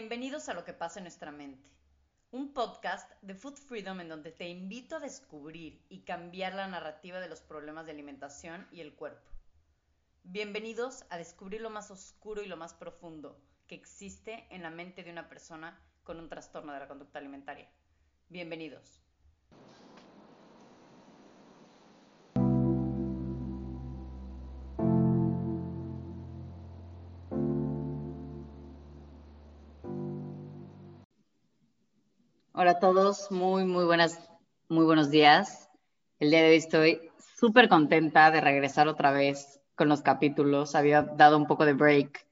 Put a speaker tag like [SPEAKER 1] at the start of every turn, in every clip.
[SPEAKER 1] Bienvenidos a Lo que pasa en nuestra mente, un podcast de Food Freedom en donde te invito a descubrir y cambiar la narrativa de los problemas de alimentación y el cuerpo. Bienvenidos a descubrir lo más oscuro y lo más profundo que existe en la mente de una persona con un trastorno de la conducta alimentaria. Bienvenidos. Hola a todos, muy, muy buenas, muy buenos días. El día de hoy estoy súper contenta de regresar otra vez con los capítulos. Había dado un poco de break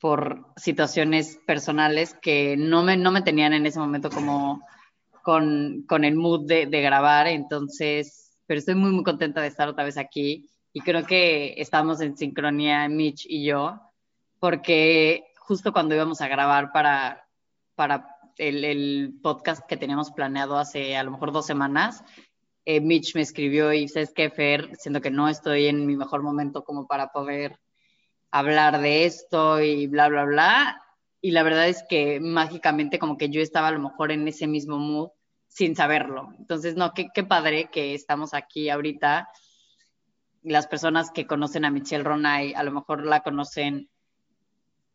[SPEAKER 1] por situaciones personales que no me, no me tenían en ese momento como con, con el mood de, de, grabar. Entonces, pero estoy muy, muy contenta de estar otra vez aquí. Y creo que estamos en sincronía, Mitch y yo, porque justo cuando íbamos a grabar para, para el, podcast que teníamos planeado hace a lo mejor dos semanas, eh, Mitch me escribió y sabes que Fer, siendo que no estoy en mi mejor momento como para poder hablar de esto y bla, bla, bla. Y la verdad es que mágicamente como que yo estaba a lo mejor en ese mismo mood sin saberlo. Entonces, no, qué, qué padre que estamos aquí ahorita. Las personas que conocen a Michelle Ronay a lo mejor la conocen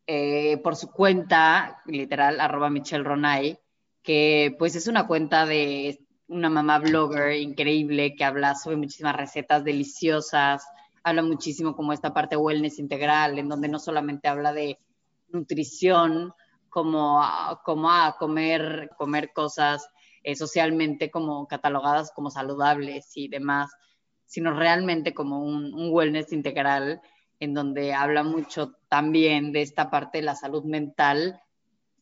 [SPEAKER 1] eh, por su cuenta, literal, arroba Michelle Ronay, que pues es una cuenta de una mamá blogger increíble que habla sobre muchísimas recetas deliciosas, habla muchísimo como esta parte wellness integral, en donde no solamente habla de nutrición, como, como a comer, comer cosas eh, socialmente como catalogadas como saludables y demás, sino realmente como un wellness integral en donde habla mucho también de esta parte de la salud mental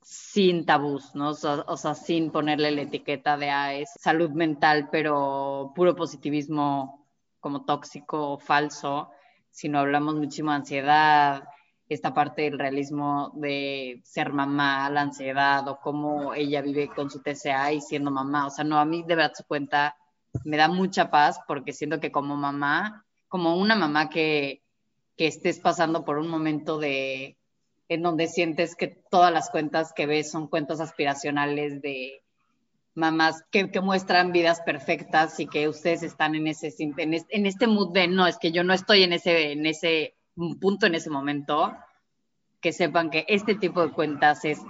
[SPEAKER 1] sin tabús, ¿no? O sea, sin ponerle la etiqueta de ah, es salud mental, pero puro positivismo como tóxico o falso, sino hablamos muchísimo de ansiedad, esta parte del realismo de ser mamá, la ansiedad o cómo ella vive con su TCA y siendo mamá. O sea, no, a mí de verdad su cuenta me da mucha paz porque siento que como mamá, como una mamá que que estés pasando por un momento de en donde sientes que todas las cuentas que ves son cuentas aspiracionales de mamás que, muestran vidas perfectas y que ustedes están en ese en este, mood de no, es que yo no estoy en ese, en ese punto en ese momento, que sepan que este tipo de cuentas es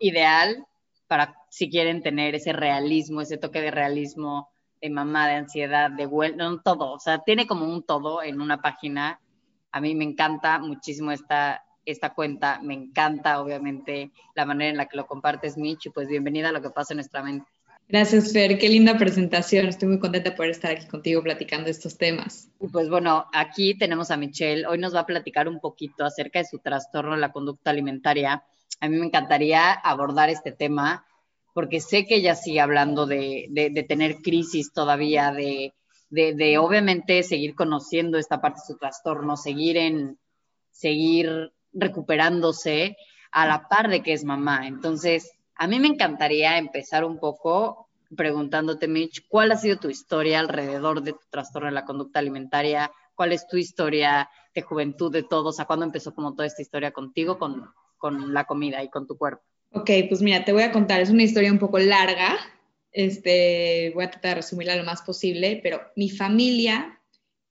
[SPEAKER 1] ideal para si quieren tener ese realismo, ese toque de realismo, de mamá, de ansiedad, de bueno, todo, o sea, tiene como un todo en una página a mí me encanta muchísimo esta, esta cuenta, me encanta obviamente la manera en la que lo compartes, Mitch, y pues bienvenida a lo que pasa en nuestra mente.
[SPEAKER 2] Gracias, Fer. Qué linda presentación. Estoy muy contenta de poder estar aquí contigo platicando estos temas.
[SPEAKER 1] Y pues bueno, aquí tenemos a Michelle. Hoy nos va a platicar un poquito acerca de su trastorno de la conducta alimentaria. A mí me encantaría abordar este tema porque sé que ella sigue hablando de, de, de tener crisis todavía, de, de, obviamente seguir conociendo esta parte de su trastorno, seguir en, seguir recuperándose a la par de que es mamá. Entonces, a mí me encantaría empezar un poco preguntándote, Mitch, ¿cuál ha sido tu historia alrededor de tu trastorno de la conducta alimentaria? ¿Cuál es tu historia de juventud de todos? O sea, ¿cuándo empezó como toda esta historia contigo, con, con la comida y con tu cuerpo?
[SPEAKER 2] Ok, pues mira, te voy a contar, es una historia un poco larga, este, voy a tratar de resumirla lo más posible, pero mi familia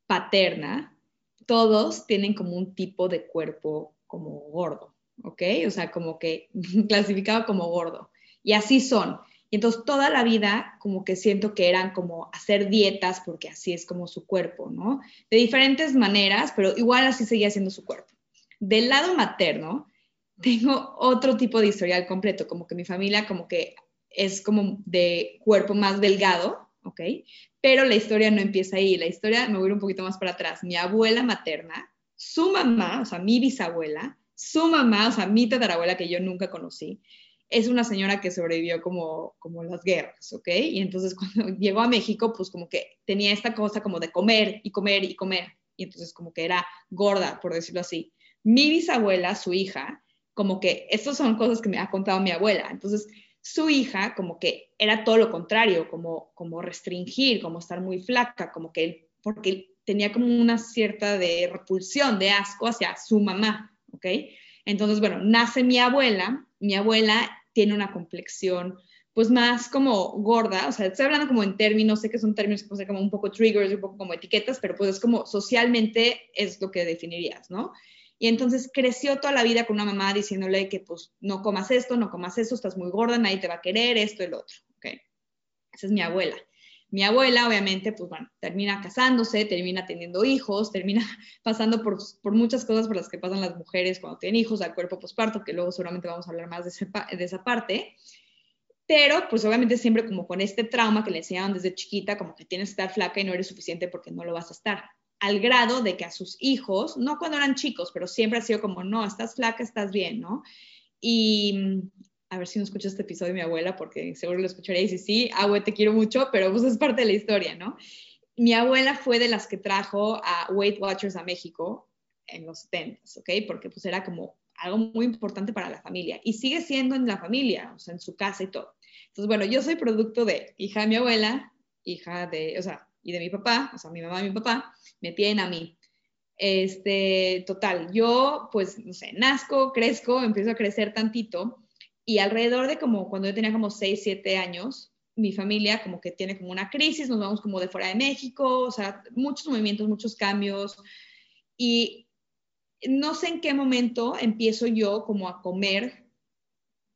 [SPEAKER 2] paterna, todos tienen como un tipo de cuerpo como gordo, ¿ok? O sea, como que clasificado como gordo. Y así son. Y entonces toda la vida como que siento que eran como hacer dietas porque así es como su cuerpo, ¿no? De diferentes maneras, pero igual así seguía siendo su cuerpo. Del lado materno, tengo otro tipo de historial completo, como que mi familia como que es como de cuerpo más delgado, ¿ok? Pero la historia no empieza ahí, la historia me voy un poquito más para atrás. Mi abuela materna, su mamá, o sea, mi bisabuela, su mamá, o sea, mi tatarabuela que yo nunca conocí, es una señora que sobrevivió como, como las guerras, ¿ok? Y entonces cuando llegó a México, pues como que tenía esta cosa como de comer y comer y comer, y entonces como que era gorda, por decirlo así. Mi bisabuela, su hija, como que estas son cosas que me ha contado mi abuela, entonces su hija como que era todo lo contrario, como, como restringir, como estar muy flaca, como que porque tenía como una cierta de repulsión, de asco hacia su mamá, ¿ok? Entonces, bueno, nace mi abuela Mi abuela tiene una complexión pues más como gorda, o sea, estoy hablando como en términos, sé que son términos que pueden ser como un poco triggers, un poco como etiquetas, pero pues es como socialmente es lo que definirías, ¿no? Y entonces creció toda la vida con una mamá diciéndole que pues no comas esto, no comas eso, estás muy gorda, nadie te va a querer, esto lo otro, ¿ok? Esa es mi abuela. Mi abuela, obviamente, pues bueno, termina casándose, termina teniendo hijos, termina pasando por, por, muchas cosas por las que pasan las mujeres cuando tienen hijos, al cuerpo posparto, que luego seguramente vamos a hablar más de, ese, de esa parte pero pues obviamente siempre como con este trauma que le enseñaron desde chiquita, como que tienes que estar flaca y no eres suficiente porque no lo vas a estar. Al grado de que a sus hijos, no cuando eran chicos, pero siempre ha sido como, no, estás flaca, estás bien, ¿no? Y a ver si no escuchas este episodio mi abuela, porque seguro lo escucharía y sí, abue, te quiero mucho, pero pues es parte de la historia, ¿no? Mi abuela fue de las que trajo a Weight Watchers a México en los 70, ¿ok? Porque pues era como algo muy importante para la familia y sigue siendo en la familia, o sea, en su casa y todo. Entonces, bueno, yo soy producto de hija de mi abuela, hija de, o sea, y de mi papá, o sea, mi mamá y mi papá, me tienen a mí. Este, total, yo pues, no sé, nazco, crezco, empiezo a crecer tantito y alrededor de como cuando yo tenía como 6, 7 años, mi familia como que tiene como una crisis, nos vamos como de fuera de México, o sea, muchos movimientos, muchos cambios y no sé en qué momento empiezo yo como a comer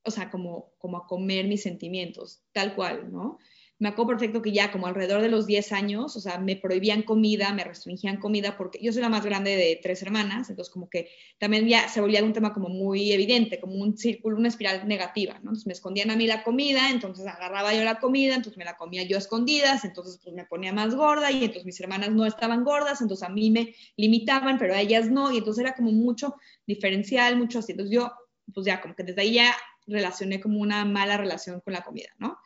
[SPEAKER 2] o sea, como, como a comer mis sentimientos, tal cual, ¿no? Me acuerdo perfecto que ya como alrededor de los 10 años, o sea, me prohibían comida, me restringían comida, porque yo soy la más grande de tres hermanas, entonces como que también ya se volvía un tema como muy evidente, como un círculo, una espiral negativa, ¿no? Entonces me escondían a mí la comida, entonces agarraba yo la comida, entonces me la comía yo a escondidas, entonces pues me ponía más gorda y entonces mis hermanas no estaban gordas, entonces a mí me limitaban, pero a ellas no, y entonces era como mucho diferencial, mucho así. Entonces yo, pues ya como que desde ahí ya relacioné como una mala relación con la comida, ¿no?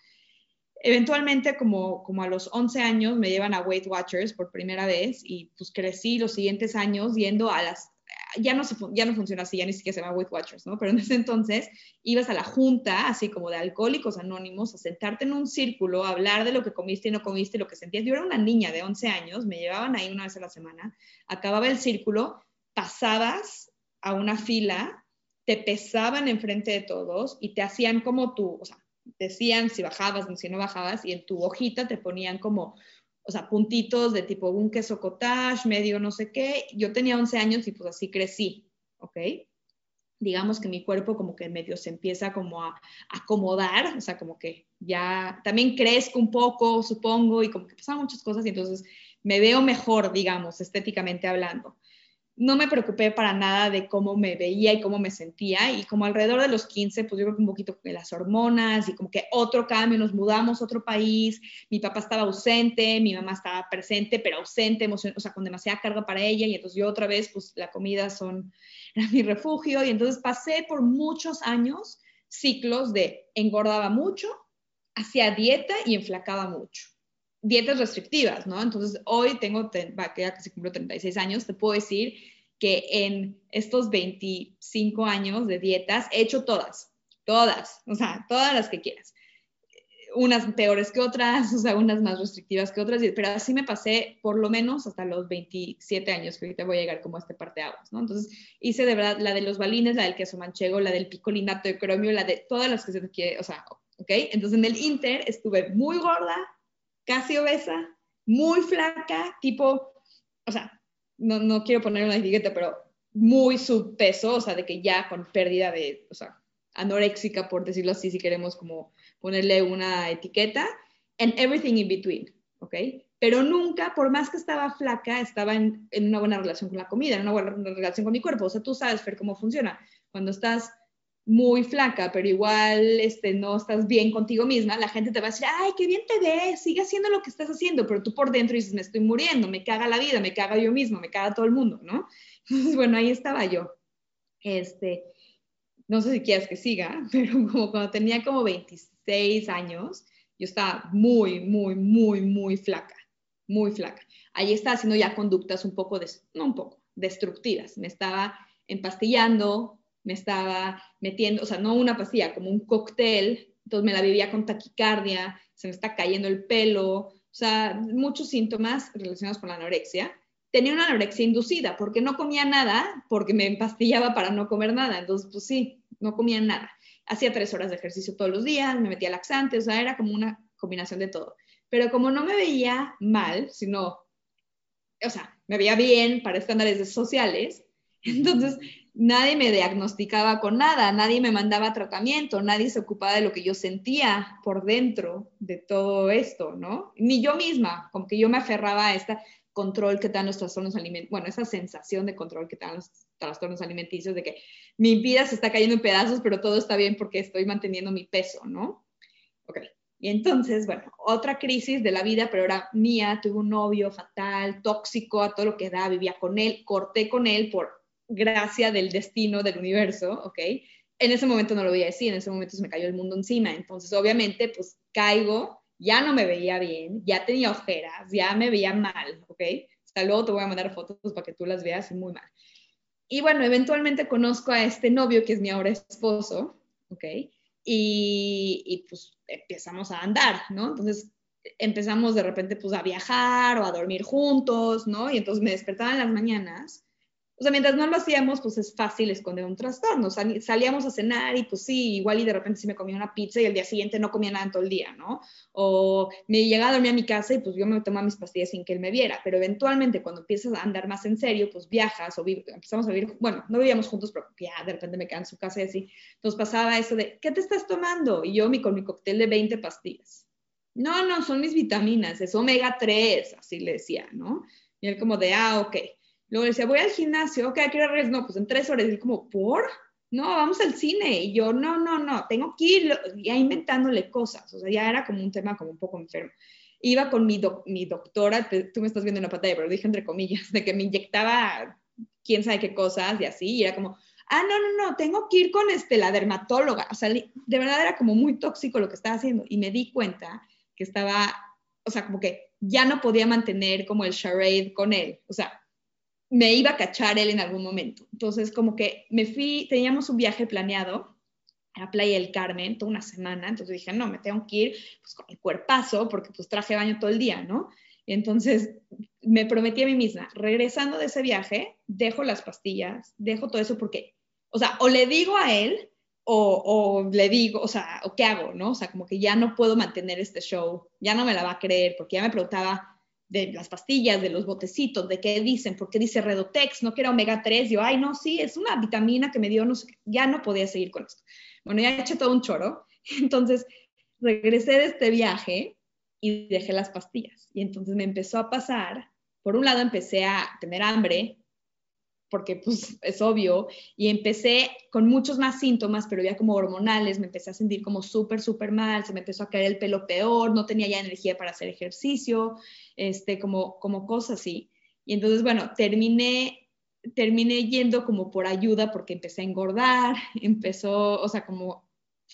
[SPEAKER 2] Eventualmente, como, como a los 11 años, me llevan a Weight Watchers por primera vez y pues crecí los siguientes años yendo a las, ya no, se, ya no funciona así, ya ni siquiera se llama Weight Watchers, ¿no? Pero en ese entonces ibas a la junta, así como de alcohólicos anónimos, a sentarte en un círculo, a hablar de lo que comiste y no comiste, lo que sentías. Yo era una niña de 11 años, me llevaban ahí una vez a la semana, acababa el círculo, pasabas a una fila te pesaban enfrente de todos y te hacían como tú, o sea, decían si bajabas, si no bajabas, y en tu hojita te ponían como, o sea, puntitos de tipo un queso cottage, medio no sé qué. Yo tenía 11 años y pues así crecí, ¿ok? Digamos que mi cuerpo como que medio se empieza como a acomodar, o sea, como que ya también crezco un poco, supongo, y como que pasan muchas cosas y entonces me veo mejor, digamos, estéticamente hablando no me preocupé para nada de cómo me veía y cómo me sentía. Y como alrededor de los 15, pues yo creo que un poquito de las hormonas y como que otro cambio, nos mudamos a otro país, mi papá estaba ausente, mi mamá estaba presente, pero ausente, o sea, con demasiada carga para ella. Y entonces yo otra vez, pues la comida son, era mi refugio. Y entonces pasé por muchos años ciclos de engordaba mucho, hacía dieta y enflacaba mucho dietas restrictivas, ¿no? Entonces, hoy tengo, que casi cumplo 36 años, te puedo decir que en estos 25 años de dietas he hecho todas, todas, o sea, todas las que quieras. Unas peores que otras, o sea, unas más restrictivas que otras, pero así me pasé por lo menos hasta los 27 años, que ahorita voy a llegar como a este parte de aguas, ¿no? Entonces, hice de verdad la de los balines, la del queso manchego, la del picolinato de cromio, la de todas las que se te quiere, o sea, ¿ok? Entonces, en el Inter estuve muy gorda, casi obesa, muy flaca, tipo, o sea, no, no quiero poner una etiqueta, pero muy subpeso, o sea, de que ya con pérdida de, o sea, anoréxica, por decirlo así, si queremos como ponerle una etiqueta, and everything in between, ¿ok? Pero nunca, por más que estaba flaca, estaba en, en una buena relación con la comida, en una buena relación con mi cuerpo. O sea, tú sabes, Fer, cómo funciona. Cuando estás muy flaca, pero igual este, no estás bien contigo misma, la gente te va a decir, ay, qué bien te ves, sigue haciendo lo que estás haciendo, pero tú por dentro dices, me estoy muriendo, me caga la vida, me caga yo mismo, me caga todo el mundo, ¿no? Entonces, bueno, ahí estaba yo. Este, no sé si quieres que siga, pero como cuando tenía como 26 años, yo estaba muy, muy, muy, muy flaca, muy flaca. Ahí estaba haciendo ya conductas un poco, no un poco, destructivas. Me estaba empastillando, me estaba metiendo, o sea, no una pastilla, como un cóctel, entonces me la vivía con taquicardia, se me está cayendo el pelo, o sea, muchos síntomas relacionados con la anorexia. Tenía una anorexia inducida porque no comía nada, porque me empastillaba para no comer nada, entonces pues sí, no comía nada. hacía tres horas de ejercicio todos los días, me metía laxante, o sea, era como una combinación de todo. Pero como no me veía mal, sino, o sea, me veía bien para estándares sociales, entonces nadie me diagnosticaba con nada, nadie me mandaba tratamiento, nadie se ocupaba de lo que yo sentía por dentro de todo esto, ¿no? Ni yo misma, como que yo me aferraba a este control que dan los trastornos alimenticios, bueno, esa sensación de control que dan los trastornos alimenticios, de que mi vida se está cayendo en pedazos, pero todo está bien porque estoy manteniendo mi peso, ¿no? Ok. Y entonces, bueno, otra crisis de la vida, pero era mía, tuve un novio fatal, tóxico, a todo lo que da, vivía con él, corté con él por gracia del destino del universo, ¿ok? En ese momento no lo voy a decir, en ese momento se me cayó el mundo encima, entonces obviamente pues caigo, ya no me veía bien, ya tenía ojeras, ya me veía mal, ¿ok? Hasta luego te voy a mandar fotos para que tú las veas muy mal. Y bueno, eventualmente conozco a este novio que es mi ahora esposo, ¿ok? Y, y pues empezamos a andar, ¿no? Entonces empezamos de repente pues a viajar o a dormir juntos, ¿no? Y entonces me despertaba en las mañanas o sea, mientras no lo hacíamos, pues es fácil esconder un trastorno. salíamos a cenar y pues sí, igual y de repente sí me comía una pizza y el día siguiente no comía nada en todo el día, ¿no? O me llegaba a dormir a mi casa y pues yo me tomaba mis pastillas sin que él me viera. Pero eventualmente cuando empiezas a andar más en serio, pues viajas o empezamos a vivir, bueno, no vivíamos juntos, pero ya de repente me quedaba en su casa y así. Entonces pasaba eso de, ¿qué te estás tomando? Y yo mi, con mi cóctel de 20 pastillas. No, no, son mis vitaminas, es omega 3, así le decía, ¿no? Y él como de, ah, ok. Luego decía, voy al gimnasio, ok, ¿a qué hora No, pues en tres horas. Y él como, ¿por? No, vamos al cine. Y yo, no, no, no, tengo que ir ya inventándole cosas. O sea, ya era como un tema como un poco enfermo. Iba con mi, mi doctora, tú me estás viendo en la pantalla, pero dije entre comillas, de que me inyectaba quién sabe qué cosas y así. Y era como, ah, no, no, no, tengo que ir con este, la dermatóloga. O sea, de verdad era como muy tóxico lo que estaba haciendo. Y me di cuenta que estaba, o sea, como que ya no podía mantener como el charade con él. O sea, me iba a cachar él en algún momento. Entonces, como que me fui, teníamos un viaje planeado a la Playa del Carmen, toda una semana, entonces dije, no, me tengo que ir pues, con el cuerpazo, porque pues traje baño todo el día, ¿no? entonces me prometí a mí misma, regresando de ese viaje, dejo las pastillas, dejo todo eso porque, o sea, o le digo a él, o, o, le digo, o sea, o qué hago, ¿no? O sea, como que ya no puedo mantener este show, ya no me la va a creer, porque ya me preguntaba, de las pastillas, de los botecitos, de qué dicen, porque dice Redotex, no que omega 3, yo, ay, no, sí, es una vitamina que me dio, no sé, ya no podía seguir con esto. Bueno, ya he todo un choro, entonces regresé de este viaje y dejé las pastillas. Y entonces me empezó a pasar, por un lado empecé a tener hambre, porque pues es obvio, y empecé con muchos más síntomas, pero ya como hormonales, me empecé a sentir como súper, súper mal, se me empezó a caer el pelo peor, no tenía ya energía para hacer ejercicio, este, como, como cosas así. Y entonces, bueno, terminé, terminé yendo como por ayuda porque empecé a engordar, empezó, o sea, como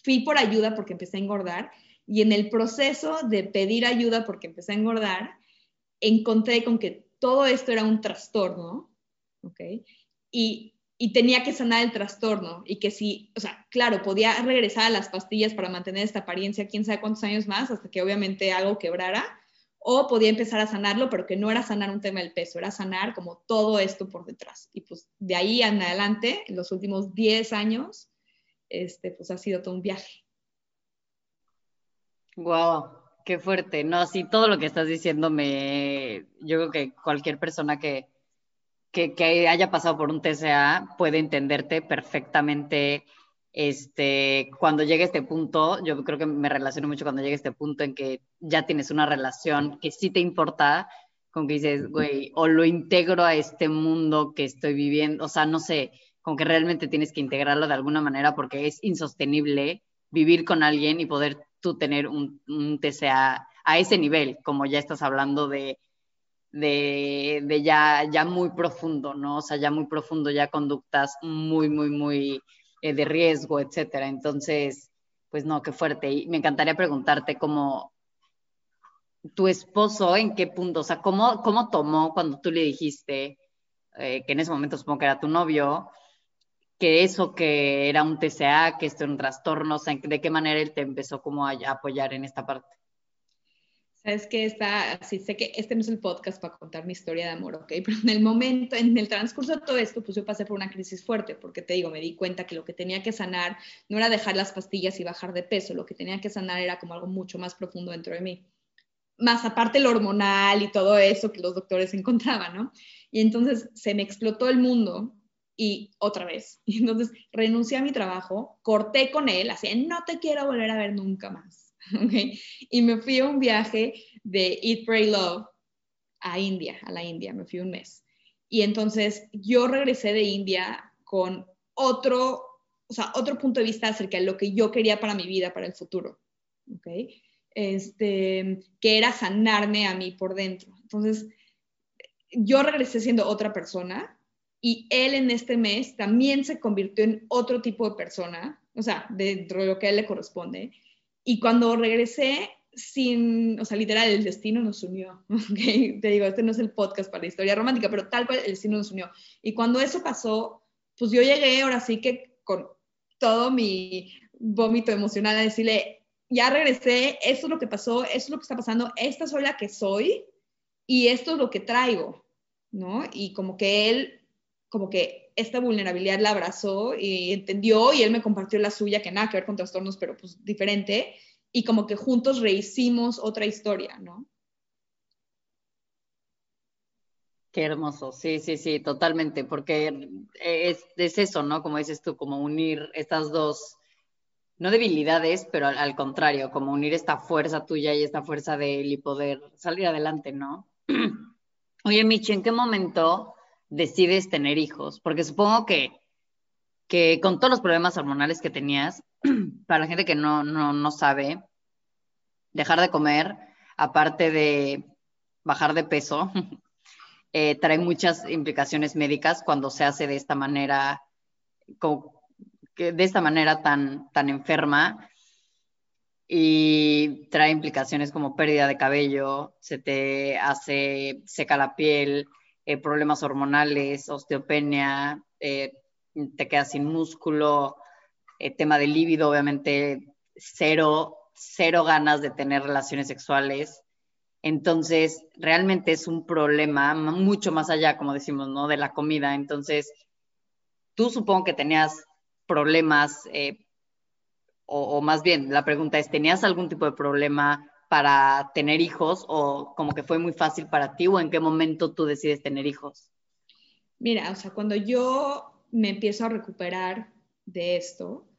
[SPEAKER 2] fui por ayuda porque empecé a engordar, y en el proceso de pedir ayuda porque empecé a engordar, encontré con que todo esto era un trastorno ¿ok? Y, y tenía que sanar el trastorno y que si, o sea, claro, podía regresar a las pastillas para mantener esta apariencia quién sabe cuántos años más hasta que obviamente algo quebrara, o podía empezar a sanarlo, pero que no era sanar un tema del peso, era sanar como todo esto por detrás. Y pues de ahí en adelante, en los últimos 10 años, este, pues ha sido todo un viaje.
[SPEAKER 1] Wow, qué fuerte. No, sí, todo lo que estás diciendo me, yo creo que cualquier persona que, que, haya pasado por un TCA puede entenderte perfectamente este, cuando llegue este punto, yo creo que me relaciono mucho cuando llegue este punto en que ya tienes una relación que sí te importa, con que dices, güey, o lo integro a este mundo que estoy viviendo, o sea, no sé, con que realmente tienes que integrarlo de alguna manera porque es insostenible vivir con alguien y poder tú tener un, un TCA a ese nivel, como ya estás hablando de de, ya, ya muy profundo, ¿no? O sea, ya muy profundo, ya conductas muy, muy, muy eh, de riesgo, etcétera. Entonces, pues no, qué fuerte. Y me encantaría preguntarte cómo tu esposo, en qué punto, o sea, cómo, cómo tomó cuando tú le dijiste, eh, que en ese momento supongo que era tu novio, que eso que era un TCA, que esto era un trastorno, o sea, de qué manera él te empezó como a apoyar en esta parte.
[SPEAKER 2] Sabes que está, así sé que este no es el podcast para contar mi historia de amor, ¿ok? Pero en el momento, en el transcurso de todo esto, pues yo pasé por una crisis fuerte, porque te digo, me di cuenta que lo que tenía que sanar no era dejar las pastillas y bajar de peso, lo que tenía que sanar era como algo mucho más profundo dentro de mí. Más aparte lo hormonal y todo eso que los doctores encontraban, ¿no? Y entonces se me explotó el mundo y otra vez. Y entonces renuncié a mi trabajo, corté con él, así, no te quiero volver a ver nunca más Okay. Y me fui a un viaje de Eat, Pray, Love a India, a la India, me fui un mes. Y entonces yo regresé de India con otro, o sea, otro punto de vista acerca de lo que yo quería para mi vida, para el futuro, ¿ok? Este, que era sanarme a mí por dentro. Entonces, yo regresé siendo otra persona y él en este mes también se convirtió en otro tipo de persona, o sea, dentro de lo que a él le corresponde. Y cuando regresé, sin, o sea, literal, el destino nos unió. ¿okay? Te digo, este no es el podcast para la historia romántica, pero tal cual el destino nos unió. Y cuando eso pasó, pues yo llegué ahora sí que con todo mi vómito emocional a decirle, ya regresé, esto es lo que pasó, esto es lo que está pasando, esta soy la que soy y esto es lo que traigo, ¿no? Y como que él, como que esta vulnerabilidad la abrazó y entendió y él me compartió la suya, que nada que ver con trastornos, pero pues diferente, y como que juntos rehicimos otra historia, ¿no?
[SPEAKER 1] Qué hermoso, sí, sí, sí, totalmente, porque es, es, eso, ¿no? Como dices tú, como unir estas dos, no debilidades, pero al, al, contrario, como unir esta fuerza tuya y esta fuerza de él y poder salir adelante, ¿no? Oye, Michi, ¿en qué momento decides tener hijos? Porque supongo que, que con todos los problemas hormonales que tenías, para la gente que no, no, no sabe, dejar de comer, aparte de bajar de peso, eh, trae muchas implicaciones médicas cuando se hace de esta manera, de esta manera tan, tan enferma y trae implicaciones como pérdida de cabello, se te hace seca la piel, eh, problemas hormonales, osteopenia, eh, te quedas sin músculo, eh, tema de líbido, obviamente cero, cero ganas de tener relaciones sexuales. Entonces, realmente es un problema mucho más allá, como decimos, ¿no? De la comida. Entonces, tú supongo que tenías problemas, o, o más bien, la pregunta es, ¿tenías algún tipo de problema para tener hijos o como que fue muy fácil para ti o en qué momento tú decides tener hijos?
[SPEAKER 2] Mira, o sea, cuando yo me empiezo a recuperar de esto,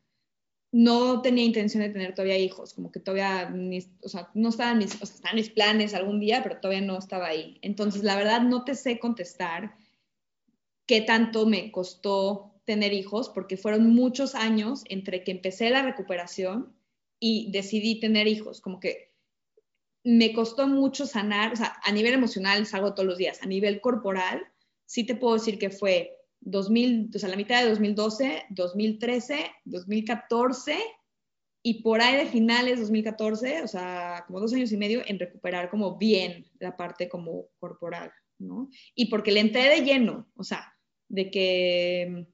[SPEAKER 2] no tenía intención de tener todavía hijos, como que todavía, o sea, no estaban mis, o sea, estaban mis planes algún día, pero todavía no estaba ahí. Entonces, la verdad, no te sé contestar qué tanto me costó tener hijos, porque fueron muchos años entre que empecé la recuperación y decidí tener hijos, como que me costó mucho sanar, o sea, a nivel emocional salgo todos los días, a nivel corporal, sí te puedo decir que fue 2000, o sea, la mitad de 2012, 2013, 2014 y por ahí de finales 2014, o sea, como dos años y medio en recuperar como bien la parte como corporal, ¿no? Y porque le entré de lleno, o sea, de que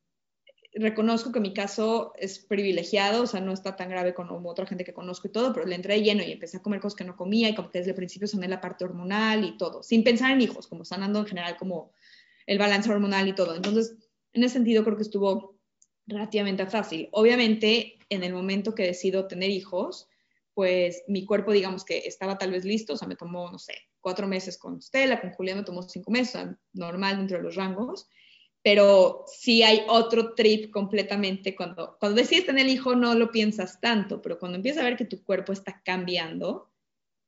[SPEAKER 2] reconozco que mi caso es privilegiado, o sea, no está tan grave como otra gente que conozco y todo, pero le entré lleno y empecé a comer cosas que no comía y como que desde el principio sané la parte hormonal y todo, sin pensar en hijos, como sanando en general como el balance hormonal y todo. Entonces, en ese sentido creo que estuvo relativamente fácil. Obviamente, en el momento que decido tener hijos, pues mi cuerpo, digamos que estaba tal vez listo, o sea, me tomó, no sé, cuatro meses con Stella, con Julián me tomó cinco meses, o sea, normal dentro de los rangos pero sí hay otro trip completamente cuando, cuando decides tener el hijo no lo piensas tanto, pero cuando empiezas a ver que tu cuerpo está cambiando,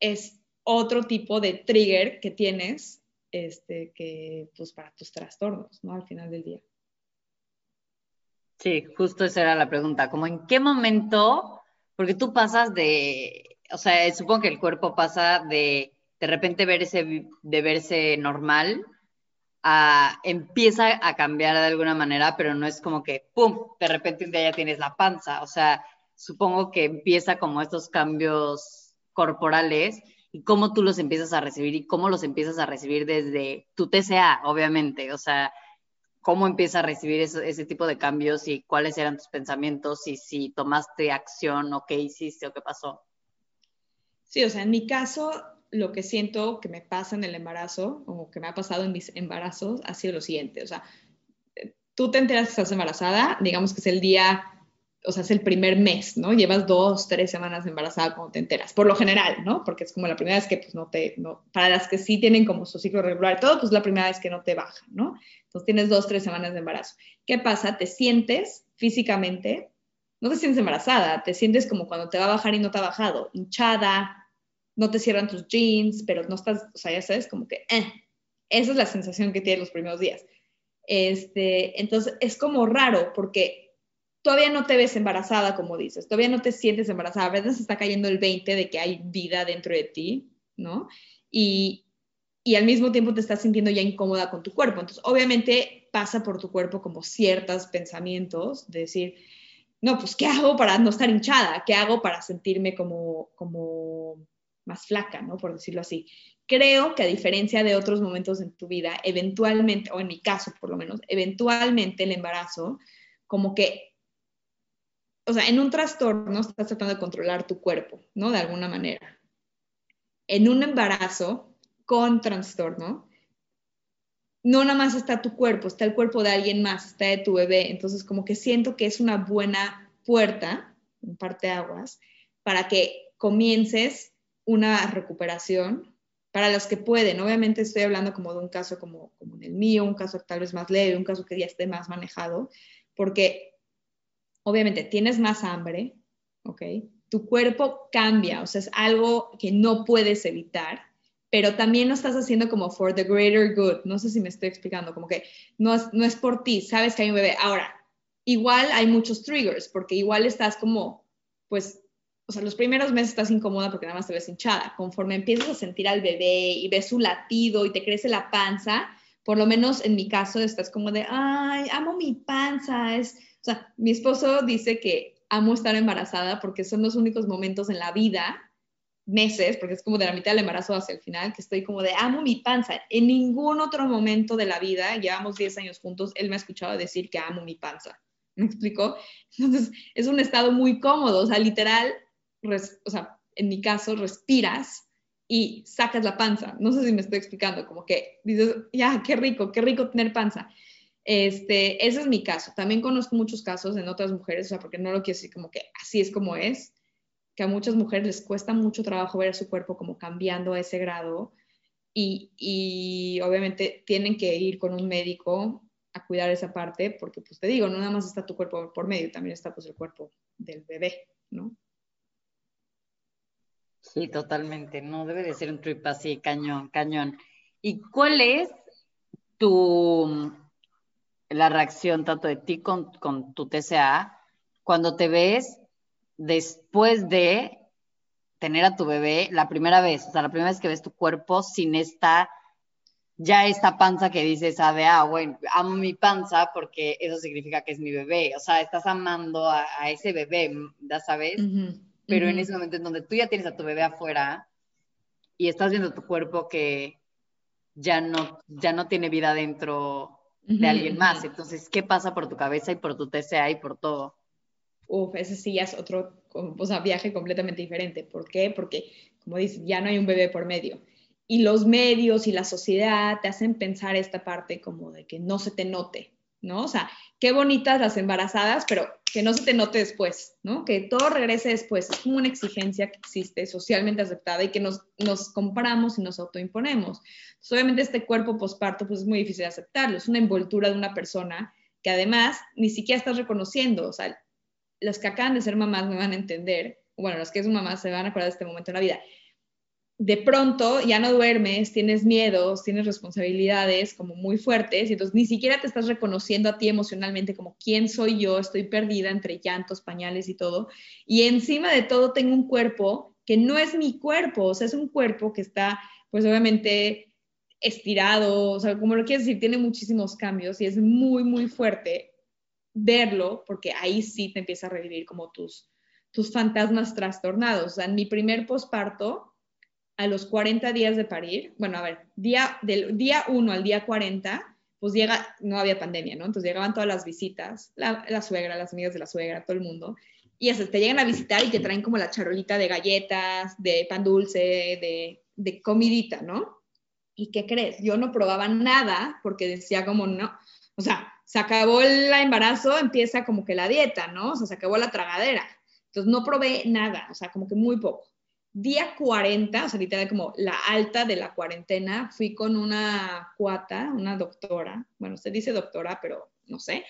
[SPEAKER 2] es otro tipo de trigger que tienes este, que, pues, para tus trastornos, ¿no? Al final del día.
[SPEAKER 1] Sí, justo esa era la pregunta, como en qué momento, porque tú pasas de, o sea, supongo que el cuerpo pasa de de repente verse, de verse normal empieza a cambiar de alguna manera, pero no es como que, ¡pum!, de repente un día ya tienes la panza. O sea, supongo que empieza como estos cambios corporales y cómo tú los empiezas a recibir y cómo los empiezas a recibir desde tu TCA, obviamente. O sea, cómo empiezas a recibir ese tipo de cambios y cuáles eran tus pensamientos y si tomaste acción o qué hiciste o qué pasó.
[SPEAKER 2] Sí, o sea, en mi caso, lo que siento que me pasa en el embarazo o que me ha pasado en mis embarazos ha sido lo siguiente, o sea, tú te enteras que estás embarazada, digamos que es el día, o sea, es el primer mes, ¿no? Llevas dos, tres semanas embarazada cuando te enteras, por lo general, ¿no? Porque es como la primera vez que pues no te, no, para las que sí tienen como su ciclo regular todo, pues la primera vez que no te baja, ¿no? Entonces tienes dos, tres semanas de embarazo. ¿Qué pasa? Te sientes físicamente, no te sientes embarazada, te sientes como cuando te va a bajar y no te ha bajado, hinchada, no te cierran tus jeans, pero no estás, o sea, ya sabes, como que, eh, esa es la sensación que tienes los primeros días. Este, entonces, es como raro porque todavía no te ves embarazada, como dices, todavía no te sientes embarazada, a veces está cayendo el 20 de que hay vida dentro de ti, ¿no? Y, y al mismo tiempo te estás sintiendo ya incómoda con tu cuerpo. Entonces, obviamente pasa por tu cuerpo como ciertos pensamientos, de decir, no, pues, ¿qué hago para no estar hinchada? ¿Qué hago para sentirme como, como más flaca, ¿no? Por decirlo así. Creo que a diferencia de otros momentos en tu vida, eventualmente, o en mi caso por lo menos, eventualmente el embarazo, como que, o sea, en un trastorno estás tratando de controlar tu cuerpo, ¿no? De alguna manera. En un embarazo con trastorno, no nada más está tu cuerpo, está el cuerpo de alguien más, está de tu bebé. Entonces, como que siento que es una buena puerta, en parte aguas, para que comiences una recuperación para los que pueden. Obviamente estoy hablando como de un caso como, como en el mío, un caso tal vez más leve, un caso que ya esté más manejado, porque obviamente tienes más hambre, ¿ok? Tu cuerpo cambia, o sea, es algo que no puedes evitar, pero también lo estás haciendo como for the greater good. No sé si me estoy explicando, como que no es, no es por ti, sabes que hay un bebé. Ahora, igual hay muchos triggers, porque igual estás como, pues, o sea, los primeros meses estás incómoda porque nada más te ves hinchada. Conforme empiezas a sentir al bebé y ves su latido y te crece la panza, por lo menos en mi caso estás como de, ay, amo mi panza. Es, o sea, mi esposo dice que amo estar embarazada porque son los únicos momentos en la vida, meses, porque es como de la mitad del embarazo hacia el final, que estoy como de, amo mi panza. En ningún otro momento de la vida, llevamos 10 años juntos, él me ha escuchado decir que amo mi panza. ¿Me explico? Entonces, es un estado muy cómodo, o sea, literal, o sea, en mi caso, respiras y sacas la panza. No sé si me estoy explicando, como que dices, ya, qué rico, qué rico tener panza. Este, ese es mi caso. También conozco muchos casos en otras mujeres, o sea, porque no lo quiero decir como que así es como es, que a muchas mujeres les cuesta mucho trabajo ver su cuerpo como cambiando a ese grado y, y obviamente tienen que ir con un médico a cuidar esa parte, porque pues te digo, no nada más está tu cuerpo por medio, también está pues el cuerpo del bebé, ¿no?
[SPEAKER 1] Sí, totalmente. No debe de ser un trip así, cañón, cañón. ¿Y cuál es tu la reacción tanto de ti con, con tu TCA cuando te ves después de tener a tu bebé la primera vez? O sea, la primera vez que ves tu cuerpo sin esta, ya esta panza que dices, de, ah, bueno, amo mi panza porque eso significa que es mi bebé. O sea, estás amando a, ese bebé, ya sabes pero en ese momento en donde tú ya tienes a tu bebé afuera y estás viendo tu cuerpo que ya no, ya no tiene vida dentro de alguien más. Entonces, ¿qué pasa por tu cabeza y por tu TCA y por todo?
[SPEAKER 2] Uf, ese sí ya es otro o sea, viaje completamente diferente. ¿Por qué? Porque, como dices, ya no hay un bebé por medio. Y los medios y la sociedad te hacen pensar esta parte como de que no se te note, ¿no? O sea, qué bonitas las embarazadas, pero que no se te note después, ¿no? Que todo regrese después. Es como una exigencia que existe socialmente aceptada y que nos, nos compramos y nos autoimponemos. obviamente este cuerpo posparto pues es muy difícil de aceptarlo. Es una envoltura de una persona que además ni siquiera estás reconociendo. O sea, los que acaban de ser mamás me van a entender, bueno, los que son mamás se van a acordar de este momento en la vida de pronto ya no duermes, tienes miedos, tienes responsabilidades como muy fuertes y entonces ni siquiera te estás reconociendo a ti emocionalmente como quién soy yo, estoy perdida entre llantos, pañales y todo. Y encima de todo tengo un cuerpo que no es mi cuerpo, o sea, es un cuerpo que está pues obviamente estirado, o sea, como lo quieres decir, tiene muchísimos cambios y es muy, muy fuerte verlo porque ahí sí te empieza a revivir como tus, tus fantasmas trastornados. O sea, en mi primer posparto, a los 40 días de parir, bueno, a ver, día, del día 1 al día 40, pues llega, no había pandemia, ¿no? Entonces llegaban todas las visitas, la, suegra, las amigas de la suegra, todo el mundo. y hasta te llegan a visitar y te traen como la charolita de galletas, de pan dulce, de, de comidita, ¿no? ¿Y qué crees? Yo no probaba nada porque decía como no, o sea, se acabó el embarazo, empieza como que la dieta, ¿no? O sea, se acabó la tragadera. Entonces no probé nada, o sea, como que muy poco. Día 40, o sea, literal como la alta de la cuarentena, fui con una cuata, una doctora, bueno, se dice doctora, pero no sé,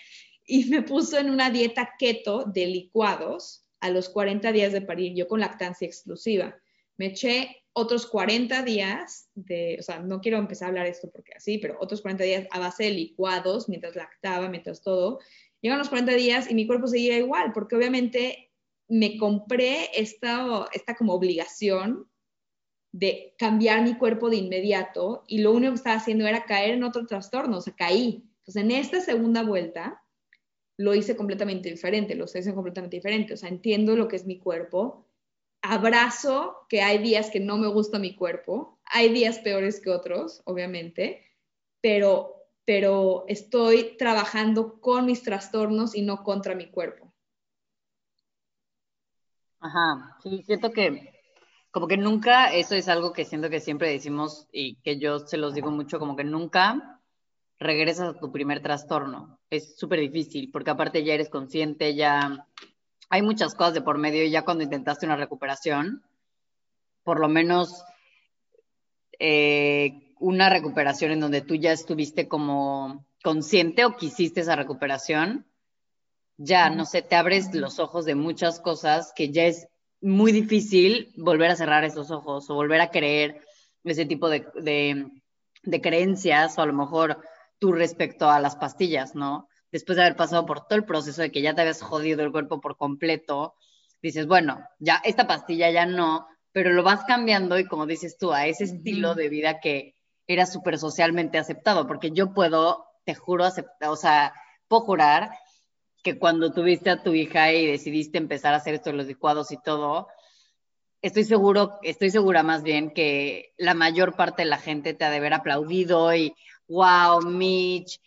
[SPEAKER 2] y me puso en una dieta keto de licuados a los 40 días de parir, yo con lactancia exclusiva. Me eché otros 40 días de, o sea, no quiero empezar a hablar esto porque así, pero otros 40 días a base de licuados, mientras lactaba, mientras todo. Llegan los 40 días y mi cuerpo seguía igual, porque obviamente me compré esta, esta como obligación de cambiar mi cuerpo de inmediato y lo único que estaba haciendo era caer en otro trastorno, o sea, caí. Entonces, en esta segunda vuelta, lo hice completamente diferente, lo hice completamente diferente, o sea, entiendo lo que es mi cuerpo, abrazo que hay días que no me gusta mi cuerpo, hay días peores que otros, obviamente, pero, pero estoy trabajando con mis trastornos y no contra mi cuerpo.
[SPEAKER 1] Ajá, sí, siento que como que nunca, eso es algo que siento que siempre decimos y que yo se los digo mucho, como que nunca regresas a tu primer trastorno. Es súper difícil porque aparte ya eres consciente, ya hay muchas cosas de por medio y ya cuando intentaste una recuperación, por lo menos eh, una recuperación en donde tú ya estuviste como consciente o quisiste esa recuperación, ya, no sé, te abres los ojos de muchas cosas que ya es muy difícil volver a cerrar esos ojos o volver a creer ese tipo de, de creencias o a lo mejor tú respecto a las pastillas, ¿no? Después de haber pasado por todo el proceso de que ya te habías jodido el cuerpo por completo, dices, bueno, ya esta pastilla ya no, pero lo vas cambiando y como dices tú, a ese estilo de vida que era súper socialmente aceptado, porque yo puedo, te juro, aceptar, o sea, puedo jurar que cuando tuviste a tu hija y decidiste empezar a hacer esto de los licuados y todo, estoy seguro, estoy segura más bien que la mayor parte de la gente te ha de haber aplaudido y, wow, Mitch,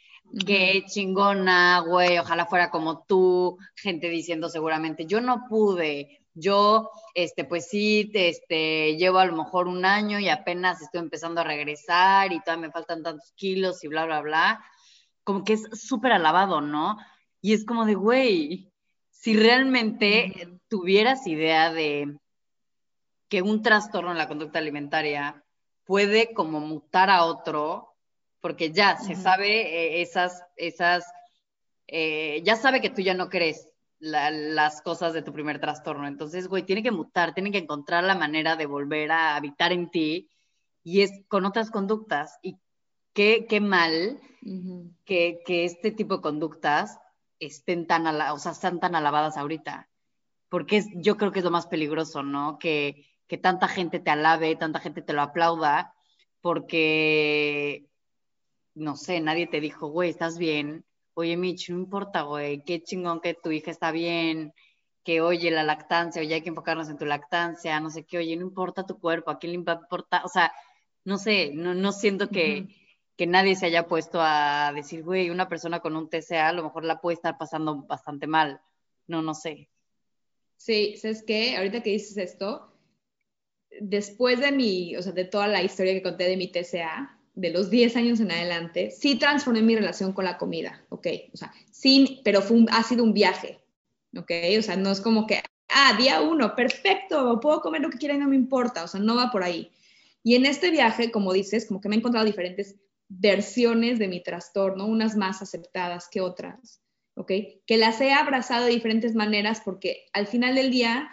[SPEAKER 1] qué chingona, güey, ojalá fuera como tú, gente diciendo seguramente, yo no pude, yo, este, pues sí, este, llevo a lo mejor un año y apenas estoy empezando a regresar y todavía me faltan tantos kilos y bla, bla, bla, como que es súper alabado, ¿no? Y es como de, güey, si realmente tuvieras idea de que un trastorno en la conducta alimentaria puede como mutar a otro, porque ya se sabe eh, esas, esas, eh, ya sabe que tú ya no crees las cosas de tu primer trastorno. Entonces, güey, tiene que mutar, tiene que encontrar la manera de volver a habitar en ti y es con otras conductas. Y qué, qué mal que, que, este tipo de conductas estén tan, o sea, están tan alabadas ahorita. Porque yo creo que es lo más peligroso, ¿no? Que, que tanta gente te alabe, tanta gente te lo aplauda, porque no sé, nadie te dijo, güey, ¿estás bien? Oye, Mitch, no importa, güey, qué chingón que tu hija está bien, que oye, la lactancia, oye, hay que enfocarnos en tu lactancia, no sé qué, oye, no importa tu cuerpo, ¿a quién le importa? O sea, no sé, no, no siento que, que nadie se haya puesto a decir, güey, una persona con un TCA a lo mejor la puede estar pasando bastante mal. No, no sé.
[SPEAKER 2] Sí, ¿sabes qué? Ahorita que dices esto, después de mi, o sea, de toda la historia que conté de mi TCA, de los 10 años en adelante, sí transformé mi relación con la comida, ¿ok? O sea, sí, pero fue ha sido un viaje, ¿ok? O sea, no es como que, ah, día uno, perfecto, puedo comer lo que quiera y no me importa, o sea, no va por ahí. Y en este viaje, como dices, como que me he encontrado diferentes versiones de mi trastorno, unas más aceptadas que otras, ¿ok? Que las he abrazado de diferentes maneras porque al final del día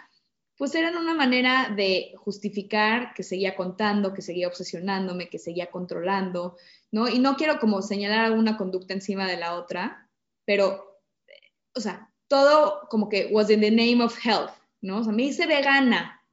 [SPEAKER 2] pues eran una manera de justificar que seguía contando, que seguía obsesionándome, que seguía controlando, ¿no? Y no quiero como señalar alguna conducta encima de la otra, pero, o sea, todo como que was in the name of health, ¿no? O sea, me hice vegana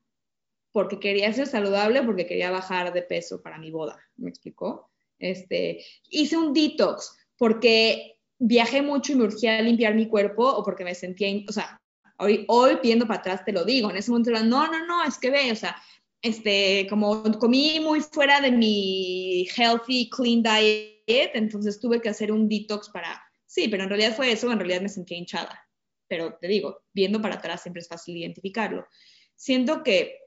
[SPEAKER 2] porque quería ser saludable, porque quería bajar de peso para mi boda, ¿me explicó? Este, hice un detox porque viajé mucho y me urgía limpiar mi cuerpo o porque me sentía, o sea, Hoy, hoy viendo para atrás te lo digo, en ese momento era, no, no, no, es que ve, o sea, este, como comí muy fuera de mi healthy, clean diet, entonces tuve que hacer un detox para, sí, pero en realidad fue eso, en realidad me sentía hinchada. pero te digo, viendo para atrás siempre es fácil identificarlo. Siento que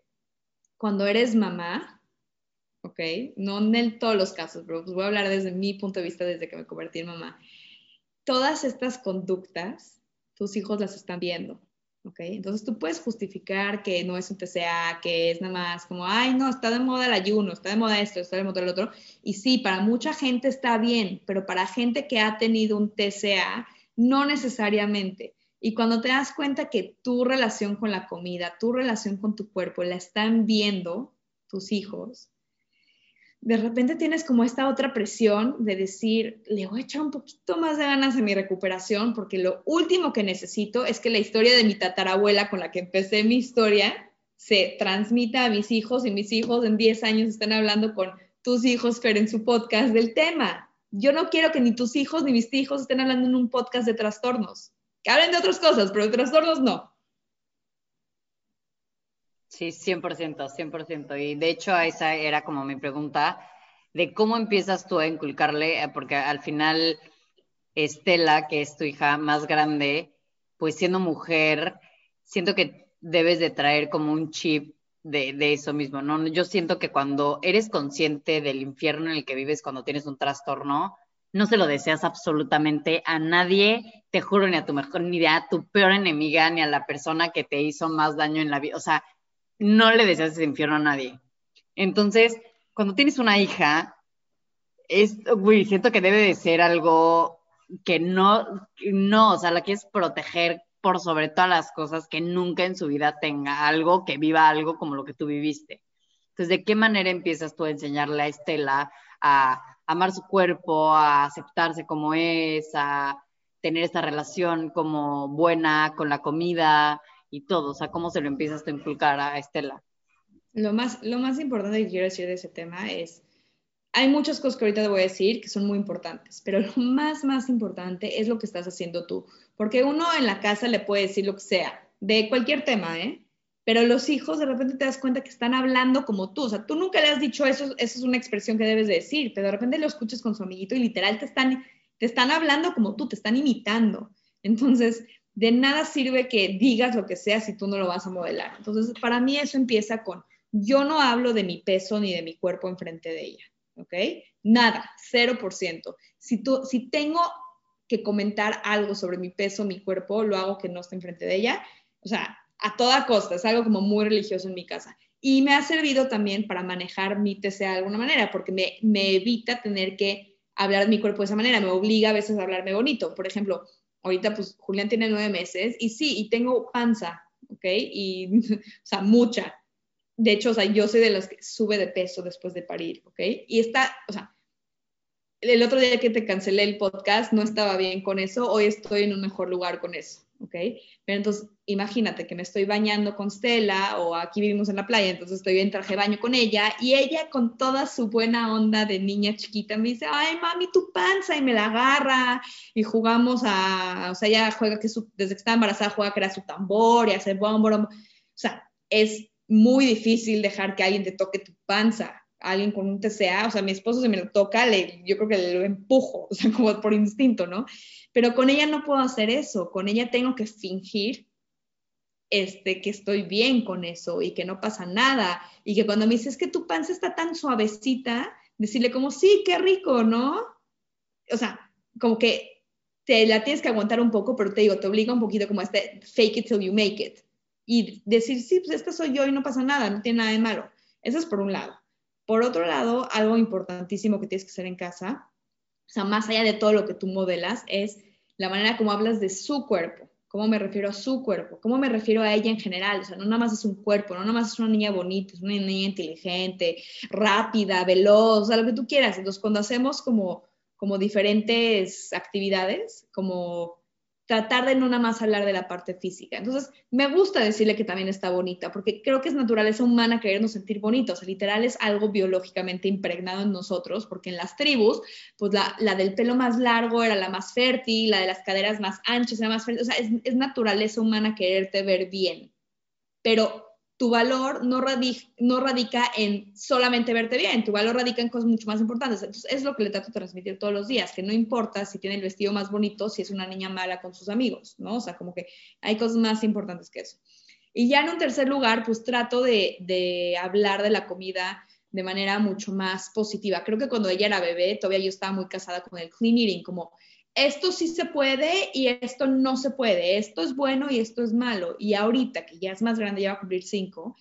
[SPEAKER 2] cuando eres mamá, ¿ok? No en todos los casos, pero pues voy a hablar desde mi punto de vista desde que me convertí en mamá. Todas estas conductas, tus hijos las están viendo, ¿ok? Entonces tú puedes justificar que no es un TCA, que es nada más como, ay, no, está de moda el ayuno, está de moda esto, está de moda el otro. Y sí, para mucha gente está bien, pero para gente que ha tenido un TCA, no necesariamente. Y cuando te das cuenta que tu relación con la comida, tu relación con tu cuerpo, la están viendo tus hijos, de repente tienes como esta otra presión de decir, le voy a echar un poquito más de ganas a mi recuperación porque lo último que necesito es que la historia de mi tatarabuela con la que empecé mi historia se transmita a mis hijos y mis hijos en 10 años están hablando con tus hijos, pero en su podcast del tema. Yo no quiero que ni tus hijos ni mis hijos estén hablando en un podcast de trastornos. Que hablen de otras cosas, pero de trastornos no.
[SPEAKER 1] Sí, 100%, 100%. Y de hecho esa era como mi pregunta de cómo empiezas tú a inculcarle, eh, porque al final Estela, que es tu hija más grande, pues siendo mujer, siento que debes de traer como un chip de, de, eso mismo, ¿no? Yo siento que cuando eres consciente del infierno en el que vives cuando tienes un trastorno, no se lo deseas absolutamente a nadie, te juro, ni a tu mejor, ni a tu peor enemiga, ni a la persona que te hizo más daño en la vida. O sea, no le deseas ese infierno a nadie. Entonces, cuando tienes una hija, es, uy, siento que debe de ser algo que no, no, o sea, la quieres proteger por sobre todas las cosas, que nunca en su vida tenga algo, que viva algo como lo que tú viviste. Entonces, ¿de qué manera empiezas tú a enseñarle a Estela a amar su cuerpo, a aceptarse como es, a tener esta relación como buena con la comida, y todo? O sea, ¿cómo se lo empiezas a inculcar a Estela?
[SPEAKER 2] Lo más, lo más importante que quiero decir de ese tema es, hay muchas cosas que ahorita te voy a decir que son muy importantes, pero lo más, más importante es lo que estás haciendo tú, porque uno en la casa le puede decir lo que sea, de cualquier tema, ¿eh? Pero los hijos de repente te das cuenta que están hablando como tú, o sea, tú nunca le has dicho eso, eso es una expresión que debes de decir, pero de repente lo escuchas con su amiguito y literal te están, te están hablando como tú, te están imitando. Entonces, de nada sirve que digas lo que sea si tú no lo vas a modelar. Entonces, para mí eso empieza con, yo no hablo de mi peso ni de mi cuerpo enfrente de ella, ¿ok? Nada, 0%. Si, tú, si tengo que comentar algo sobre mi peso, mi cuerpo, lo hago que no esté enfrente de ella. O sea, a toda costa, es algo como muy religioso en mi casa. Y me ha servido también para manejar mi TCA de alguna manera, porque me, me evita tener que hablar de mi cuerpo de esa manera, me obliga a veces a hablarme bonito. Por ejemplo, ahorita pues Julián tiene nueve meses y sí, y tengo panza, ¿ok? Y, o sea, mucha. De hecho, o sea, yo soy de las que sube de peso después de parir, ¿ok? Y está, o sea, el otro día que te cancelé el podcast no estaba bien con eso, hoy estoy en un mejor lugar con eso. ¿Ok? Pero entonces, imagínate que me estoy bañando con Stella o aquí vivimos en la playa, entonces estoy en traje de baño con ella y ella con toda su buena onda de niña chiquita me dice, ay, mami, tu panza y me la agarra y jugamos a, o sea, ella juega que desde que está embarazada juega que era su tambor y hace bombo, o sea, es muy difícil dejar que alguien te toque tu panza, alguien con un TCA, o sea, mi esposo se me lo toca, le, yo creo que lo empujo, o sea, como por instinto, ¿no? Pero con ella no puedo hacer eso, con ella tengo que fingir este, que estoy bien con eso y que no pasa nada. Y que cuando me dices que tu panza está tan suavecita, decirle como, sí, qué rico, ¿no? O sea, como que te la tienes que aguantar un poco, pero te digo, te obliga un poquito como a este fake it till you make it. Y decir, sí, pues esta soy yo y no pasa nada, no tiene nada de malo. Eso es por un lado. Por otro lado, algo importantísimo que tienes que hacer en casa o sea, más allá de todo lo que tú modelas, es la manera como hablas de su cuerpo, cómo me refiero a su cuerpo, cómo me refiero a ella en general, o sea, no nada más es un cuerpo, no nada más es una niña bonita, es una niña inteligente, rápida, veloz, o sea, lo que tú quieras. Entonces, cuando hacemos como, como diferentes actividades, como tratar de no nada más hablar de la parte física. Entonces, me gusta decirle que también está bonita, porque creo que es naturaleza humana querernos sentir bonitos. literal es algo biológicamente impregnado en nosotros, porque en las tribus, pues la, la, del pelo más largo era la más fértil, la de las caderas más anchas era más fértil. O sea, es, es naturaleza humana quererte ver bien. Pero tu valor no, no radica en solamente verte bien, tu valor radica en cosas mucho más importantes. Entonces, es lo que le trato de transmitir todos los días, que no importa si tiene el vestido más bonito, si es una niña mala con sus amigos, ¿no? O sea, como que hay cosas más importantes que eso. Y ya en un tercer lugar, pues trato de, de hablar de la comida de manera mucho más positiva. Creo que cuando ella era bebé, todavía yo estaba muy casada con el clean eating, como esto sí se puede y esto no se puede, esto es bueno y esto es malo. Y ahorita que ya es más grande, ya va a cumplir cinco,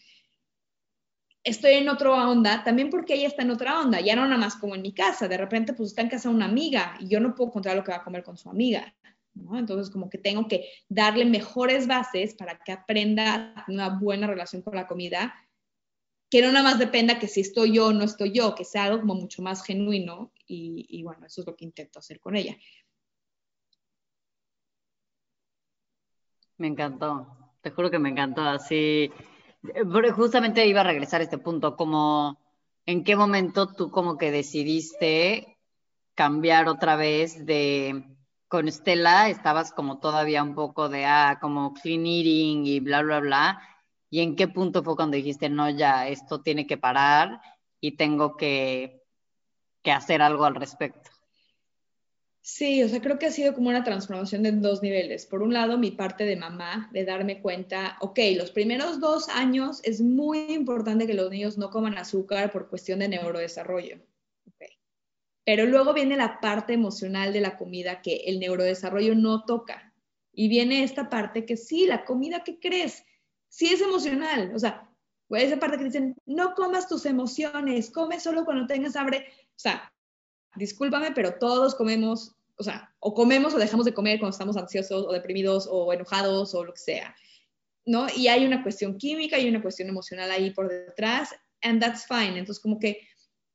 [SPEAKER 2] estoy en otra onda, también porque ella está en otra onda, ya no nada más como en mi casa, de repente pues está en casa una amiga y yo no puedo controlar lo que va a comer con su amiga. Entonces como que tengo que darle mejores bases para que aprenda una buena relación con la comida, que no nada más dependa que si estoy yo o no estoy yo, que sea algo como mucho más genuino y, y bueno, eso es lo que intento hacer con ella.
[SPEAKER 1] Me encantó, te juro que me encantó. Así, justamente iba a regresar a este punto, como en qué momento tú como que decidiste cambiar otra vez de, con Estela estabas como todavía un poco de, ah, como clean eating y bla, bla, bla. ¿Y en qué punto fue cuando dijiste, no, ya, esto tiene que parar y tengo que, que hacer algo al respecto?
[SPEAKER 2] Sí, o sea, creo que ha sido como una transformación de dos niveles. Por un lado, mi parte de mamá, de darme cuenta, ok, los primeros dos años es muy importante que los niños no coman azúcar por cuestión de neurodesarrollo. Okay. Pero luego viene la parte emocional de la comida que el neurodesarrollo no toca. Y viene esta parte que sí, la comida, ¿qué crees? Sí es emocional. O sea, esa parte que dicen, no comas tus emociones, come solo cuando tengas hambre. O sea, discúlpame, pero todos comemos, o sea, o comemos o dejamos de comer cuando estamos ansiosos o deprimidos o enojados o lo que sea, ¿no? Y hay una cuestión química y una cuestión emocional ahí por detrás, and that's fine. Entonces, como que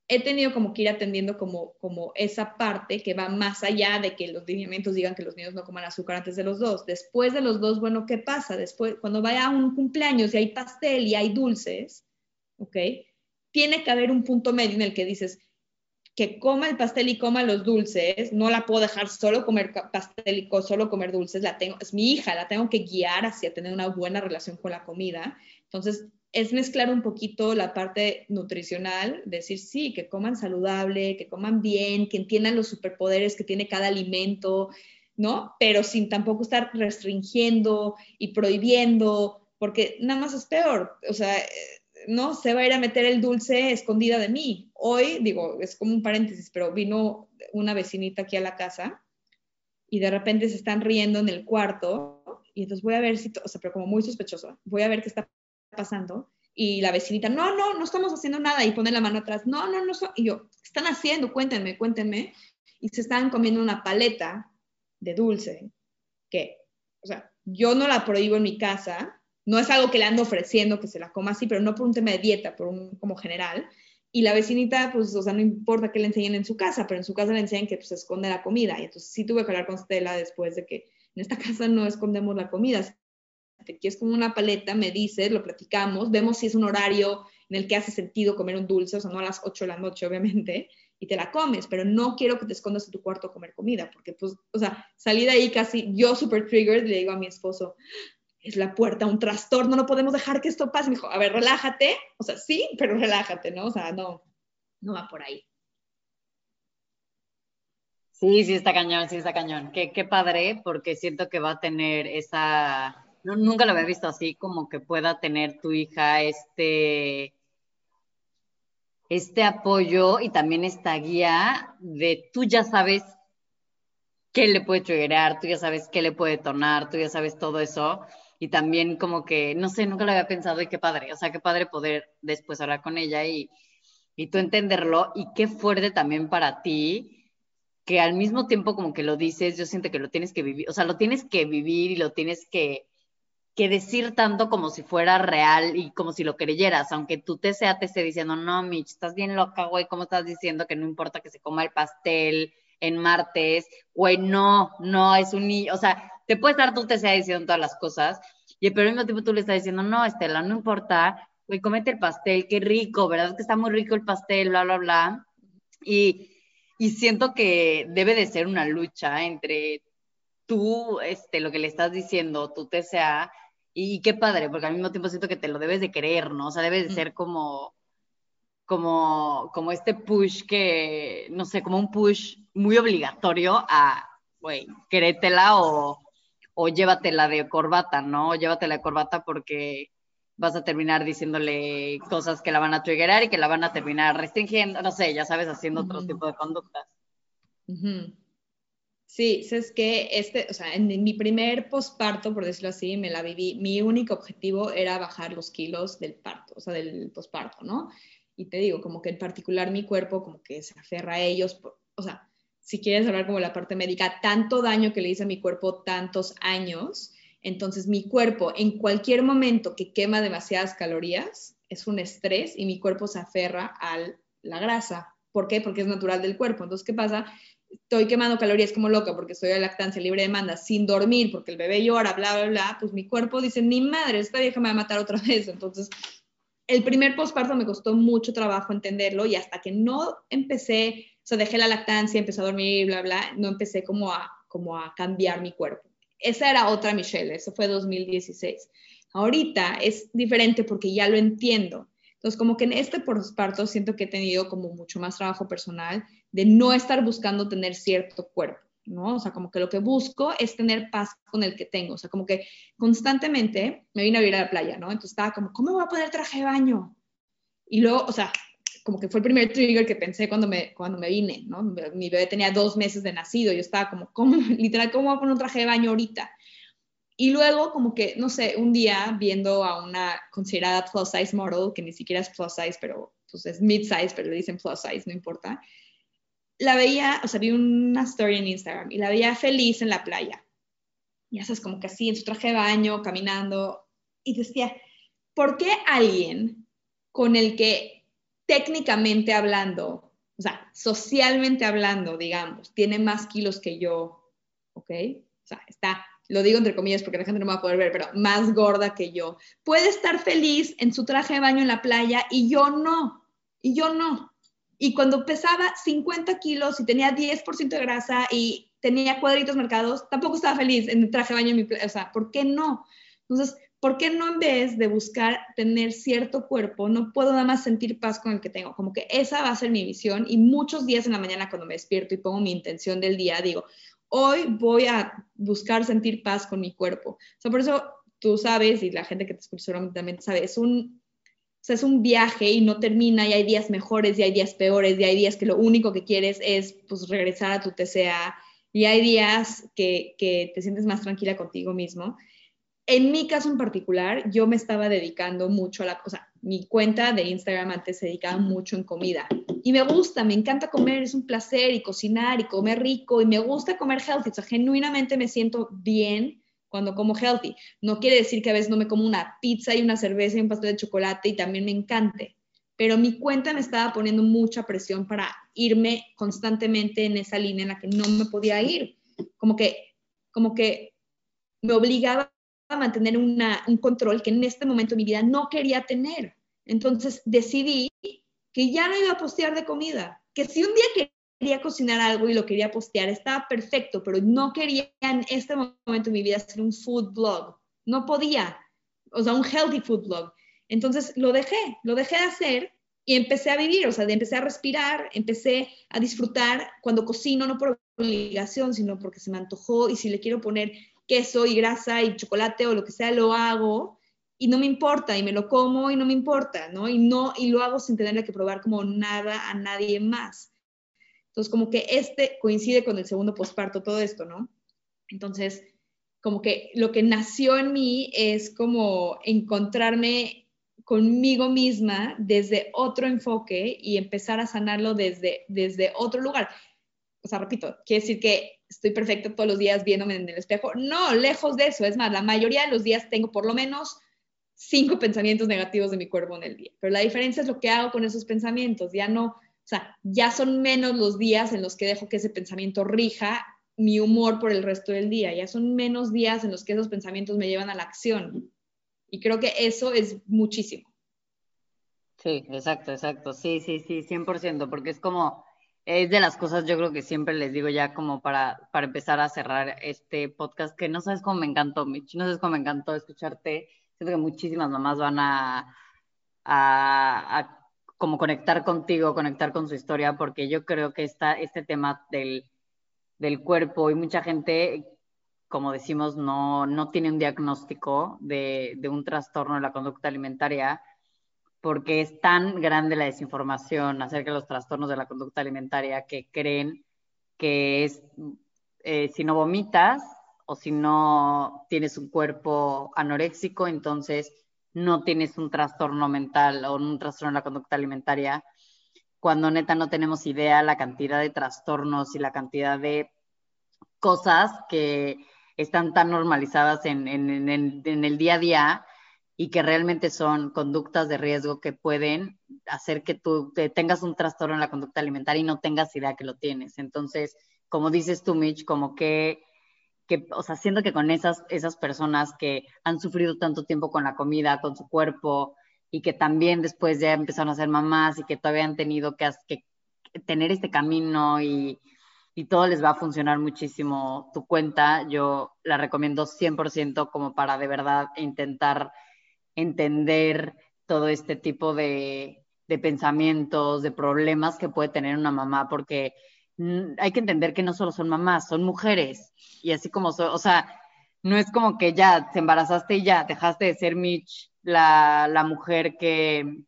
[SPEAKER 2] he tenido como que ir atendiendo como, como esa parte que va más allá de que los lineamientos digan que los niños no coman azúcar antes de los dos. Después de los dos, bueno, ¿qué pasa? Después, cuando vaya a un cumpleaños y hay pastel y hay dulces, ¿ok? Tiene que haber un punto medio en el que dices, que coma el pastel y coma los dulces, no la puedo dejar solo comer pastel y solo comer dulces, la tengo, es mi hija, la tengo que guiar hacia tener una buena relación con la comida. Entonces, es mezclar un poquito la parte nutricional, decir sí, que coman saludable, que coman bien, que entiendan los superpoderes que tiene cada alimento, ¿no? Pero sin tampoco estar restringiendo y prohibiendo, porque nada más es peor. O sea, ¿no? Se va a ir a meter el dulce escondida de mí. Hoy, digo, es como un paréntesis, pero vino una vecinita aquí a la casa y de repente se están riendo en el cuarto y entonces voy a ver si, o sea, pero como muy sospechoso, voy a ver qué está pasando y la vecinita, no, no, no estamos haciendo nada y pone la mano atrás, no, no, no, y yo, ¿qué están haciendo? Cuéntenme, cuéntenme. Y se están comiendo una paleta de dulce que, o sea, yo no la prohíbo en mi casa, no es algo que le ando ofreciendo que se la coma así, pero no por un tema de dieta, por un como general. Y la vecinita, pues, o sea, no importa que le enseñen en su casa, pero en su casa le enseñan que pues, esconde la comida. Y entonces sí tuve que hablar con Stella después de que en esta casa no escondemos la comida. Si quieres como una paleta, me dices, lo platicamos, vemos si es un horario en el que hace sentido comer un dulce, o sea, no a las 8 de la noche, obviamente, y te la comes, pero no quiero que te escondas en tu cuarto a comer comida, porque, pues, o sea, salí de ahí casi, yo super triggered, le digo a mi esposo, es la puerta un trastorno, no podemos dejar que esto pase. Me dijo, a ver, relájate, o sea, sí, pero relájate, ¿no? O sea, no, no va por ahí.
[SPEAKER 1] Sí, sí está cañón, sí está cañón. Qué, qué padre, porque siento que va a tener esa, no, nunca lo había visto así, como que pueda tener tu hija este, este apoyo y también esta guía de tú ya sabes qué le puede triggerar, tú ya sabes qué le puede tornar, tú ya sabes todo eso y también como que, no sé, nunca lo había pensado y qué padre, o sea, qué padre poder después hablar con ella y, y tú entenderlo y qué fuerte también para ti que al mismo tiempo como que lo dices, yo siento que lo tienes que vivir, o sea, lo tienes que vivir y lo tienes que, que decir tanto como si fuera real y como si lo creyeras, aunque tu TCA te esté diciendo, no, Mitch, estás bien loca, güey, ¿cómo estás diciendo que no importa que se coma el pastel en martes? Güey, no, no, es un niño, o sea, te puedes dar tu TCA diciendo todas las cosas, y pero al mismo tiempo tú le estás diciendo, no, Estela, no importa, güey, comete el pastel, qué rico, ¿verdad? Que está muy rico el pastel, bla, bla, bla. Y, y siento que debe de ser una lucha entre tú, este, lo que le estás diciendo, tu TCA, y qué padre, porque al mismo tiempo siento que te lo debes de querer, ¿no? O sea, debes de ser como, como, como este push que, no sé, como un push muy obligatorio a, güey, querétela o, o llévatela de corbata, ¿no? O llévatela de corbata porque vas a terminar diciéndole cosas que la van a triggerar y que la van a terminar restringiendo, no sé, ya sabes, haciendo otro tipo de conductas.
[SPEAKER 2] Sí, es que este, o sea, en, mi primer posparto, por decirlo así, me la viví, mi único objetivo era bajar los kilos del parto, o sea, del posparto, ¿no? Y te digo, como que en particular mi cuerpo como que se aferra a ellos, o sea, si quieres hablar como la parte médica, tanto daño que le hice a mi cuerpo tantos años, entonces mi cuerpo en cualquier momento que quema demasiadas calorías es un estrés y mi cuerpo se aferra a la grasa. ¿Por qué? Porque es natural del cuerpo. Entonces, ¿qué pasa? Estoy quemando calorías como loca porque estoy de lactancia libre de demanda, sin dormir, porque el bebé llora, bla, bla, bla, pues mi cuerpo dice, ni madre, esta vieja me va a matar otra vez. Entonces, el primer posparto me costó mucho trabajo entenderlo y hasta que no empecé, sea, dejé la lactancia, empecé a dormir, bla, bla, no empecé como a, como a cambiar mi cuerpo esa era otra Michelle, eso fue 2016. Ahorita es diferente porque ya lo entiendo. Entonces, como que en este posparto siento que he tenido como mucho más trabajo personal de no estar buscando tener cierto cuerpo, ¿no? O sea, como que lo que busco es tener paz con el que tengo. O sea, como que constantemente me vine a vivir a la playa, ¿no? Entonces estaba como, ¿cómo voy a poner traje de baño? Y luego, o sea, como que fue el primer trigger que pensé cuando me, cuando me vine, ¿no? Mi bebé tenía dos meses de nacido, yo estaba como, ¿cómo, literal, ¿cómo voy a poner un traje de baño ahorita? Y luego, como que, no sé, un día viendo a una considerada plus size model, que ni siquiera es plus size, pero pues es mid size, pero le dicen plus size, no importa. La veía, o sea, vi una story en Instagram y la veía feliz en la playa. Y sabes, como que así, en su traje de baño, caminando. Y decía, ¿por qué alguien con el que técnicamente hablando, o sea, socialmente hablando, digamos, tiene más kilos que yo, ¿ok? O sea, está, lo digo entre comillas porque la gente no va a poder ver, pero más gorda que yo. Puede estar feliz en su traje de baño en la playa y yo no, y yo no. Y cuando pesaba 50 kilos y tenía 10% de grasa y tenía cuadritos marcados, tampoco estaba feliz en el traje de baño en mi playa. O sea, ¿por qué no? Entonces, ¿por qué no en vez de buscar tener cierto cuerpo, no puedo nada más sentir paz con el que tengo? Como que esa va a ser mi visión y muchos días en la mañana cuando me despierto y pongo mi intención del día, digo, hoy voy a buscar sentir paz con mi cuerpo. O sea, por eso tú sabes y la gente que te escucha también sabe, es un, es un viaje y no termina y hay días mejores y hay días peores y hay días que lo único que quieres es pues regresar a tu TCA y hay días que, que te sientes más tranquila contigo mismo en mi caso en particular, yo me estaba dedicando mucho a la cosa. Mi cuenta de Instagram antes se dedicaba mucho en comida. Y me gusta, me encanta comer, es un placer y cocinar y comer rico y me gusta comer healthy. O sea, genuinamente me siento bien cuando como healthy. No quiere decir que a veces no me como una pizza y una cerveza y un pastel de chocolate y también me encante. Pero mi cuenta me estaba poniendo mucha presión para irme constantemente en esa línea en la que no me podía ir. Como que, como que me obligaba a mantener un control que en este momento de mi vida no quería tener. Entonces decidí que ya no iba a postear de comida, que si un día quería cocinar algo y lo quería postear, estaba perfecto, pero no quería en este momento de mi vida hacer un food blog. No podía, o sea, un healthy food blog. Entonces lo dejé, lo dejé de hacer y empecé a vivir, o sea, empecé a respirar, empecé a disfrutar cuando cocino, no por obligación, sino porque se me antojó y si le quiero poner queso y grasa y chocolate o lo que sea, lo hago y no me importa y me lo como y no me importa, ¿no? Y, no, y lo hago sin tenerle que probar como nada a nadie más. Entonces, como que este coincide con el segundo posparto, todo esto, ¿no? Entonces, como que lo que nació en mí es como encontrarme conmigo misma desde otro enfoque y empezar a sanarlo desde, desde otro lugar. O sea, repito, quiere decir que estoy perfecta todos los días viéndome en el espejo. No, lejos de eso. Es más, la mayoría de los días tengo por lo menos cinco pensamientos negativos de mi cuerpo en el día. Pero la diferencia es lo que hago con esos pensamientos. Ya no, o sea, ya son menos los días en los que dejo que ese pensamiento rija mi humor por el resto del día. Ya son menos días en los que esos pensamientos me llevan a la acción. Y creo que eso es muchísimo.
[SPEAKER 1] Sí, exacto, exacto. Sí, sí, sí, 100%, porque es como es de las cosas, yo creo que siempre les digo ya como para, para empezar a cerrar este podcast, que no sabes cómo me encantó, Mitch, no sabes cómo me encantó escucharte. Siento que muchísimas mamás van a, como conectar contigo, conectar con su historia, porque yo creo que está este tema del, del cuerpo y mucha gente, como decimos, no, no tiene un diagnóstico de, de un trastorno de la conducta alimentaria porque es tan grande la desinformación acerca de los trastornos de la conducta alimentaria que creen que es eh, si no vomitas o si no tienes un cuerpo anoréxico, entonces no tienes un trastorno mental o un trastorno de la conducta alimentaria, cuando neta no tenemos idea la cantidad de trastornos y la cantidad de cosas que están tan normalizadas en, en, en el día a día y que realmente son conductas de riesgo que pueden hacer que tú tengas un trastorno en la conducta alimentaria y no tengas idea que lo tienes. Entonces, como dices tú, Mitch, como que, que o sea, siento que con esas, esas personas que han sufrido tanto tiempo con la comida, con su cuerpo, y que también después ya empezaron a ser mamás y que todavía han tenido que, que tener este camino y, y todo les va a funcionar muchísimo tu cuenta, yo la recomiendo 100% como para de verdad intentar entender todo este tipo de, pensamientos, de problemas que puede tener una mamá, porque hay que entender que no solo son mamás, son mujeres. Y así como, o sea, no es como que ya te embarazaste y ya dejaste de ser Mitch, la, la mujer que,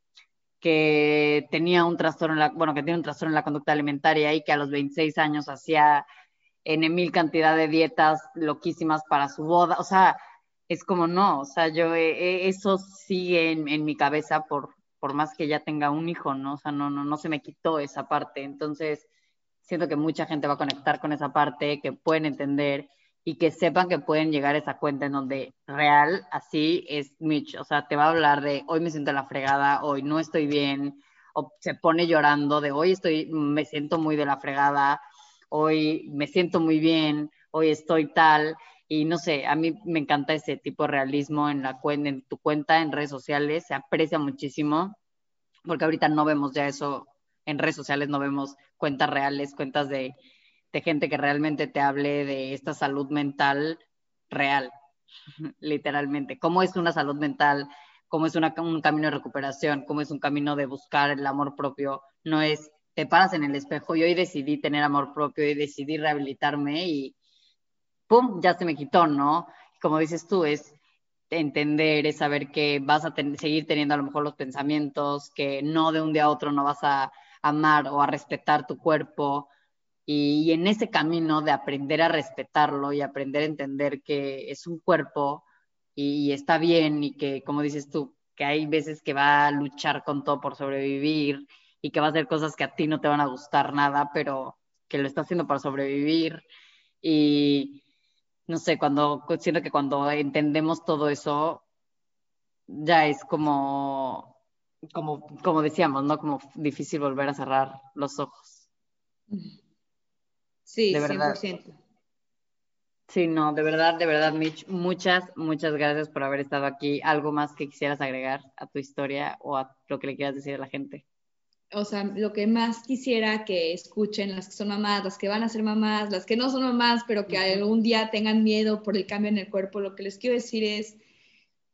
[SPEAKER 1] que tenía un trastorno, en la, bueno, que tiene un trastorno en la conducta alimentaria y que a los 26 años hacía en mil cantidad de dietas loquísimas para su boda. O sea, es como no, o sea, yo eh, eh, eso sigue en, mi cabeza por, por más que ya tenga un hijo, ¿no? O sea, no, no, no se me quitó esa parte. Entonces, siento que mucha gente va a conectar con esa parte, que pueden entender y que sepan que pueden llegar a esa cuenta en donde real, así es Mitch. O sea, te va a hablar de hoy me siento en la fregada, hoy no estoy bien, o se pone llorando de hoy estoy, me siento muy de la fregada, hoy me siento muy bien, hoy estoy tal. Y no sé, a mí me encanta ese tipo de realismo en, la, en tu cuenta, en redes sociales, se aprecia muchísimo, porque ahorita no vemos ya eso en redes sociales, no vemos cuentas reales, cuentas de, de gente que realmente te hable de esta salud mental real, literalmente. ¿Cómo es una salud mental? ¿Cómo es una, un camino de recuperación? ¿Cómo es un camino de buscar el amor propio? No es, te paras en el espejo y hoy decidí tener amor propio y decidí rehabilitarme y ¡pum!, ya se me quitó, ¿no? Como dices tú, es entender, es saber que vas a seguir teniendo a lo mejor los pensamientos, que no de un día a otro no vas a amar o a respetar tu cuerpo. Y, en ese camino de aprender a respetarlo y aprender a entender que es un cuerpo y, y está bien y que, como dices tú, que hay veces que va a luchar con todo por sobrevivir y que va a hacer cosas que a ti no te van a gustar nada, pero que lo está haciendo para sobrevivir. Y, no sé, cuando siento que cuando entendemos todo eso, ya es como, como, como decíamos, ¿no? Como difícil volver a cerrar los ojos.
[SPEAKER 2] Sí, de verdad. 100%.
[SPEAKER 1] Sí, no, de verdad, de verdad, Mitch, muchas, muchas gracias por haber estado aquí. ¿Algo más que quisieras agregar a tu historia o a lo que le quieras decir a la gente?
[SPEAKER 2] O sea, lo que más quisiera que escuchen las que son mamás, las que van a ser mamás, las que no son mamás, pero que algún día tengan miedo por el cambio en el cuerpo, lo que les quiero decir es,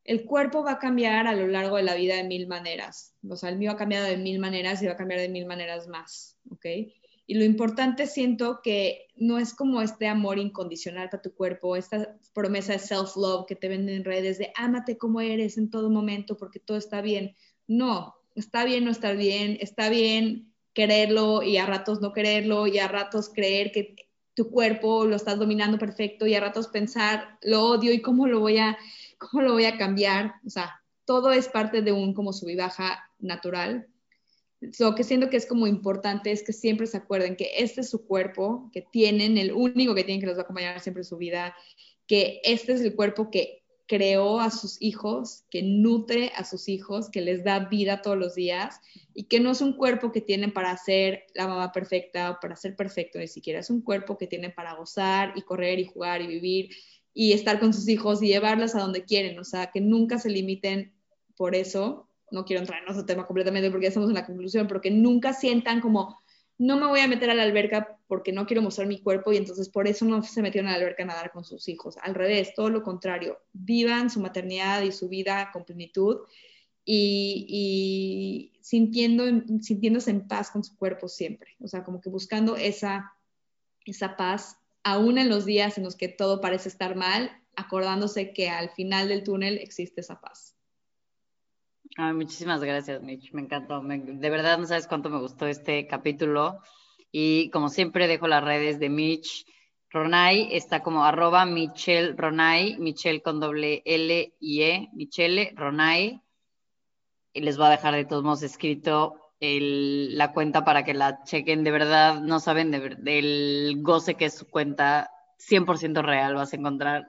[SPEAKER 2] el cuerpo va a cambiar a lo largo de la vida de mil maneras. O sea, el mío ha cambiado de mil maneras y va a cambiar de mil maneras más, ¿ok? Y lo importante siento que no es como este amor incondicional para tu cuerpo, esta promesa de self-love que te venden en redes de ámate como eres en todo momento porque todo está bien. No, está bien no estar bien, está bien quererlo y a ratos no quererlo y a ratos creer que tu cuerpo lo estás dominando perfecto y a ratos pensar lo odio y cómo lo voy a cómo lo voy a cambiar, o sea, todo es parte de un como sub y natural. Lo que siento que es como importante es que siempre se acuerden que este es su cuerpo, que tienen, el único que tienen que los va a acompañar siempre en su vida, que este es el cuerpo que creó a sus hijos, que nutre a sus hijos, que les da vida todos los días y que no es un cuerpo que tienen para ser la mamá perfecta o para ser perfecto, ni siquiera es un cuerpo que tienen para gozar y correr y jugar y vivir y estar con sus hijos y llevarlos a donde quieren, o sea, que nunca se limiten por eso. No quiero entrar en otro tema completamente porque ya estamos en la conclusión, pero que nunca sientan como no me voy a meter a la alberca porque no quiero mostrar mi cuerpo y entonces por eso no se metieron a la alberca a nadar con sus hijos. Al revés, todo lo contrario, vivan su maternidad y su vida con plenitud y, sintiendo, sintiéndose en paz con su cuerpo siempre. O sea, como que buscando esa, esa paz, aún en los días en los que todo parece estar mal, acordándose que al final del túnel existe esa paz.
[SPEAKER 1] muchísimas gracias, Mitch. Me encantó. de verdad, no sabes cuánto me gustó este capítulo. Y como siempre, dejo las redes de Mitch. Ronay está como arroba Michelle Ronay, Michelle con doble L y E, Michelle Ronay. Y les voy a dejar de todos modos escrito la cuenta para que la chequen. De verdad, no saben del goce que es su cuenta 100% real. Vas a encontrar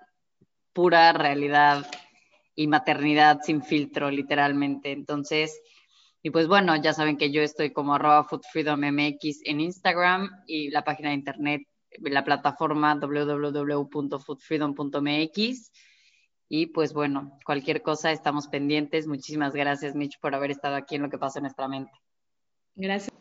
[SPEAKER 1] pura realidad y maternidad sin filtro, literalmente. Entonces, y pues bueno, ya saben que yo estoy como arroba foodfreedommx en Instagram y la página de internet, la plataforma www.foodfreedom.mx. Y pues bueno, cualquier cosa estamos pendientes. Muchísimas gracias, Mitch, por haber estado aquí en lo que pasa en nuestra mente.
[SPEAKER 2] Gracias.